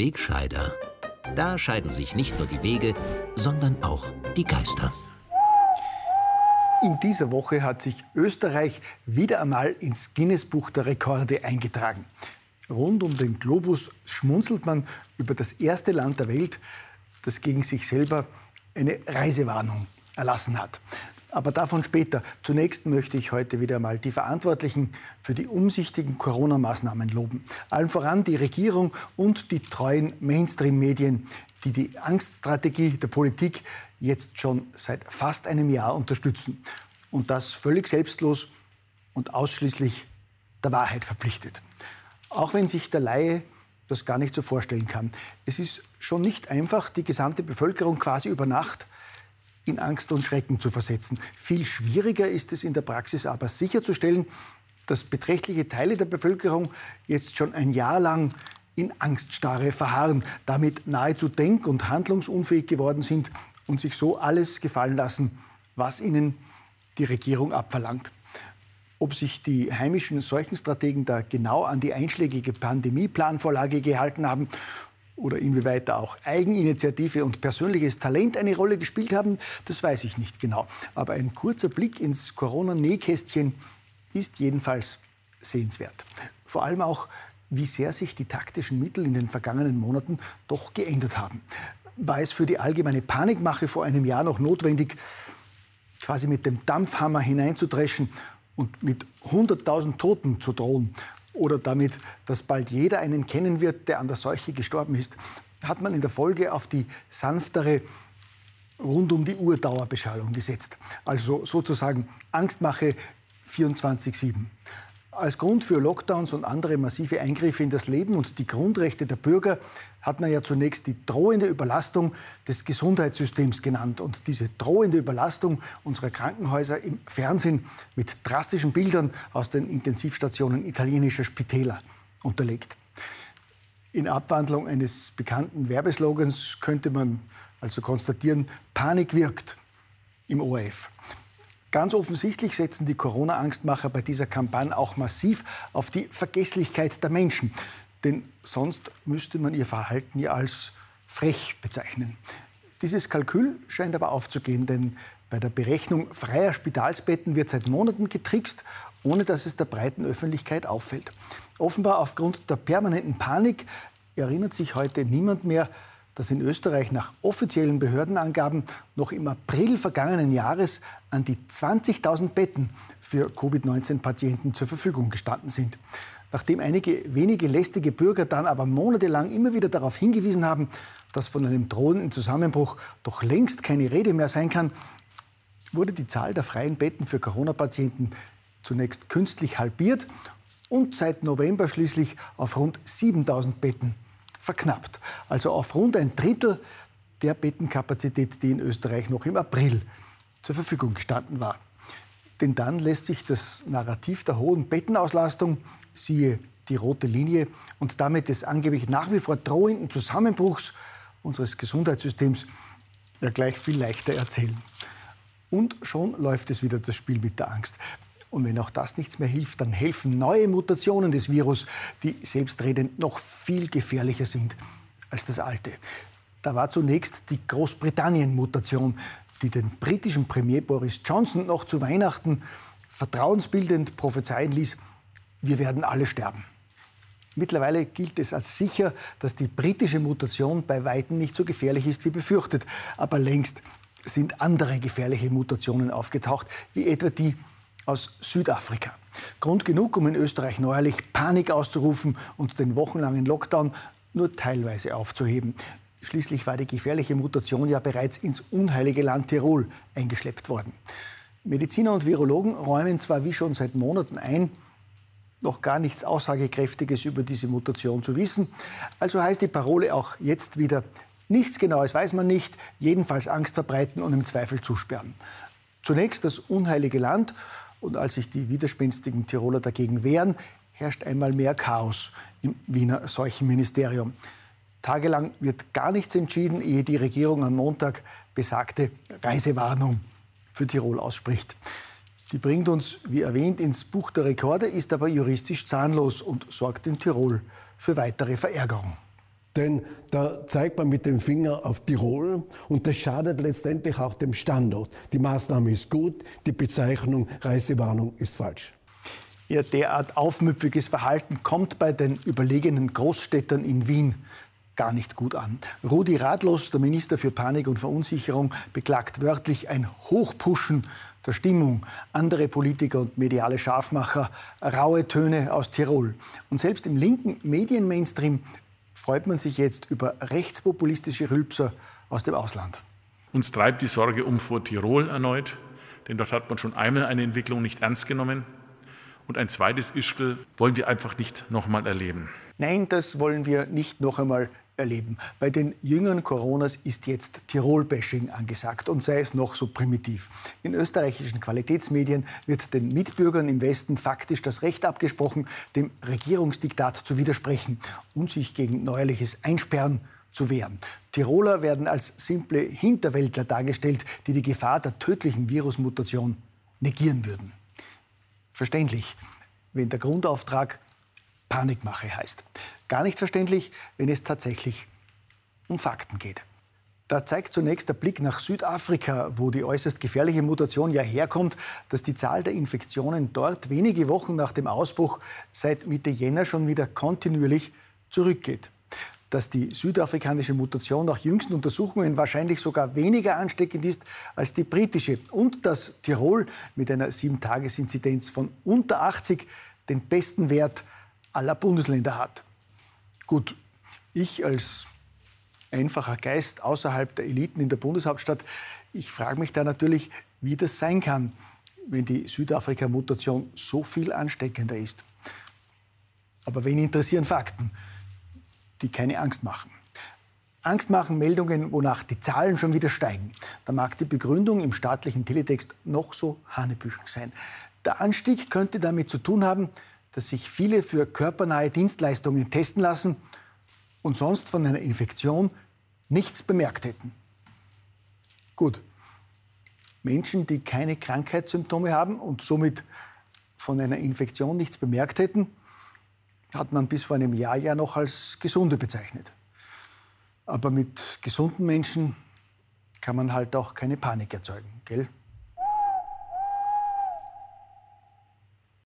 Wegscheider. Da scheiden sich nicht nur die Wege, sondern auch die Geister. In dieser Woche hat sich Österreich wieder einmal ins Guinness-Buch der Rekorde eingetragen. Rund um den Globus schmunzelt man über das erste Land der Welt, das gegen sich selber eine Reisewarnung erlassen hat. Aber davon später. Zunächst möchte ich heute wieder einmal die Verantwortlichen für die umsichtigen Corona-Maßnahmen loben. Allen voran die Regierung und die treuen Mainstream-Medien, die die Angststrategie der Politik jetzt schon seit fast einem Jahr unterstützen. Und das völlig selbstlos und ausschließlich der Wahrheit verpflichtet. Auch wenn sich der Laie das gar nicht so vorstellen kann. Es ist schon nicht einfach, die gesamte Bevölkerung quasi über Nacht in Angst und Schrecken zu versetzen. Viel schwieriger ist es in der Praxis aber sicherzustellen, dass beträchtliche Teile der Bevölkerung jetzt schon ein Jahr lang in Angststarre verharren, damit nahezu denk- und handlungsunfähig geworden sind und sich so alles gefallen lassen, was ihnen die Regierung abverlangt. Ob sich die heimischen Seuchenstrategen da genau an die einschlägige Pandemieplanvorlage gehalten haben oder inwieweit da auch Eigeninitiative und persönliches Talent eine Rolle gespielt haben, das weiß ich nicht genau. Aber ein kurzer Blick ins Corona-Nähkästchen ist jedenfalls sehenswert. Vor allem auch, wie sehr sich die taktischen Mittel in den vergangenen Monaten doch geändert haben. War es für die allgemeine Panikmache vor einem Jahr noch notwendig, quasi mit dem Dampfhammer hineinzudreschen und mit 100.000 Toten zu drohen, oder damit, dass bald jeder einen kennen wird, der an der Seuche gestorben ist, hat man in der Folge auf die sanftere rund um die Uhr Dauerbeschallung gesetzt. Also sozusagen Angstmache 24-7. Als Grund für Lockdowns und andere massive Eingriffe in das Leben und die Grundrechte der Bürger hat man ja zunächst die drohende Überlastung des Gesundheitssystems genannt. Und diese drohende Überlastung unserer Krankenhäuser im Fernsehen mit drastischen Bildern aus den Intensivstationen italienischer Spitäler unterlegt. In Abwandlung eines bekannten Werbeslogans könnte man also konstatieren, Panik wirkt im ORF. Ganz offensichtlich setzen die Corona-Angstmacher bei dieser Kampagne auch massiv auf die Vergesslichkeit der Menschen. Denn sonst müsste man ihr Verhalten ja als frech bezeichnen. Dieses Kalkül scheint aber aufzugehen, denn bei der Berechnung freier Spitalsbetten wird seit Monaten getrickst, ohne dass es der breiten Öffentlichkeit auffällt. Offenbar aufgrund der permanenten Panik erinnert sich heute niemand mehr, dass in Österreich nach offiziellen Behördenangaben noch im April vergangenen Jahres an die 20.000 Betten für Covid-19-Patienten zur Verfügung gestanden sind. Nachdem einige wenige lästige Bürger dann aber monatelang immer wieder darauf hingewiesen haben, dass von einem drohenden Zusammenbruch doch längst keine Rede mehr sein kann, wurde die Zahl der freien Betten für Corona-Patienten zunächst künstlich halbiert und seit November schließlich auf rund 7000 Betten verknappt. Also auf rund ein Drittel der Bettenkapazität, die in Österreich noch im April zur Verfügung gestanden war. Denn dann lässt sich das Narrativ der hohen Bettenauslastung siehe die rote Linie, und damit des angeblich nach wie vor drohenden Zusammenbruchs unseres Gesundheitssystems ja gleich viel leichter erzählen. Und schon läuft es wieder das Spiel mit der Angst. Und wenn auch das nichts mehr hilft, dann helfen neue Mutationen des Virus, die selbstredend noch viel gefährlicher sind als das alte. Da war zunächst die Großbritannien-Mutation, die den britischen Premier Boris Johnson noch zu Weihnachten vertrauensbildend prophezeien ließ, wir werden alle sterben. Mittlerweile gilt es als sicher, dass die britische Mutation bei weitem nicht so gefährlich ist wie befürchtet. Aber längst sind andere gefährliche Mutationen aufgetaucht, wie etwa die aus Südafrika. Grund genug, um in Österreich neuerlich Panik auszurufen und den wochenlangen Lockdown nur teilweise aufzuheben. Schließlich war die gefährliche Mutation ja bereits ins unheilige Land Tirol eingeschleppt worden. Mediziner und Virologen räumen zwar wie schon seit Monaten ein, noch gar nichts Aussagekräftiges über diese Mutation zu wissen. Also heißt die Parole auch jetzt wieder, nichts Genaues weiß man nicht, jedenfalls Angst verbreiten und im Zweifel zusperren. Zunächst das unheilige Land und als sich die widerspenstigen Tiroler dagegen wehren, herrscht einmal mehr Chaos im Wiener Seuchenministerium. Tagelang wird gar nichts entschieden, ehe die Regierung am Montag besagte Reisewarnung für Tirol ausspricht. Die bringt uns, wie erwähnt, ins Buch der Rekorde, ist aber juristisch zahnlos und sorgt in Tirol für weitere Verärgerung. Denn da zeigt man mit dem Finger auf Tirol und das schadet letztendlich auch dem Standort. Die Maßnahme ist gut, die Bezeichnung Reisewarnung ist falsch. Ja, derart aufmüpfiges Verhalten kommt bei den überlegenen Großstädtern in Wien gar nicht gut an. Rudi Radlos, der Minister für Panik und Verunsicherung, beklagt wörtlich ein Hochpushen der Stimmung. Andere Politiker und mediale Scharfmacher, raue Töne aus Tirol. Und selbst im linken Medienmainstream freut man sich jetzt über rechtspopulistische Rülpser aus dem Ausland. Uns treibt die Sorge um vor Tirol erneut, denn dort hat man schon einmal eine Entwicklung nicht ernst genommen. Und ein zweites Ischgl wollen wir einfach nicht noch einmal erleben. Nein, das wollen wir nicht noch einmal erleben. Bei den jüngeren Coronas ist jetzt Tirol-Bashing angesagt und sei es noch so primitiv. In österreichischen Qualitätsmedien wird den Mitbürgern im Westen faktisch das Recht abgesprochen, dem Regierungsdiktat zu widersprechen und sich gegen neuerliches Einsperren zu wehren. Tiroler werden als simple Hinterwäldler dargestellt, die die Gefahr der tödlichen Virusmutation negieren würden. Verständlich, wenn der Grundauftrag Panikmache heißt. Gar nicht verständlich, wenn es tatsächlich um Fakten geht. Da zeigt zunächst der Blick nach Südafrika, wo die äußerst gefährliche Mutation ja herkommt, dass die Zahl der Infektionen dort wenige Wochen nach dem Ausbruch seit Mitte Jänner schon wieder kontinuierlich zurückgeht. Dass die südafrikanische Mutation nach jüngsten Untersuchungen wahrscheinlich sogar weniger ansteckend ist als die britische und dass Tirol mit einer 7-Tages-Inzidenz von unter 80 den besten Wert aller Bundesländer hat. Gut, ich als einfacher Geist außerhalb der Eliten in der Bundeshauptstadt, ich frage mich da natürlich, wie das sein kann, wenn die Südafrika-Mutation so viel ansteckender ist. Aber wen interessieren Fakten, die keine Angst machen? Angst machen Meldungen, wonach die Zahlen schon wieder steigen. Da mag die Begründung im staatlichen Teletext noch so hanebüchen sein. Der Anstieg könnte damit zu tun haben, dass sich viele für körpernahe Dienstleistungen testen lassen und sonst von einer Infektion nichts bemerkt hätten. Gut, Menschen, die keine Krankheitssymptome haben und somit von einer Infektion nichts bemerkt hätten, hat man bis vor einem Jahr ja noch als Gesunde bezeichnet. Aber mit gesunden Menschen kann man halt auch keine Panik erzeugen, gell?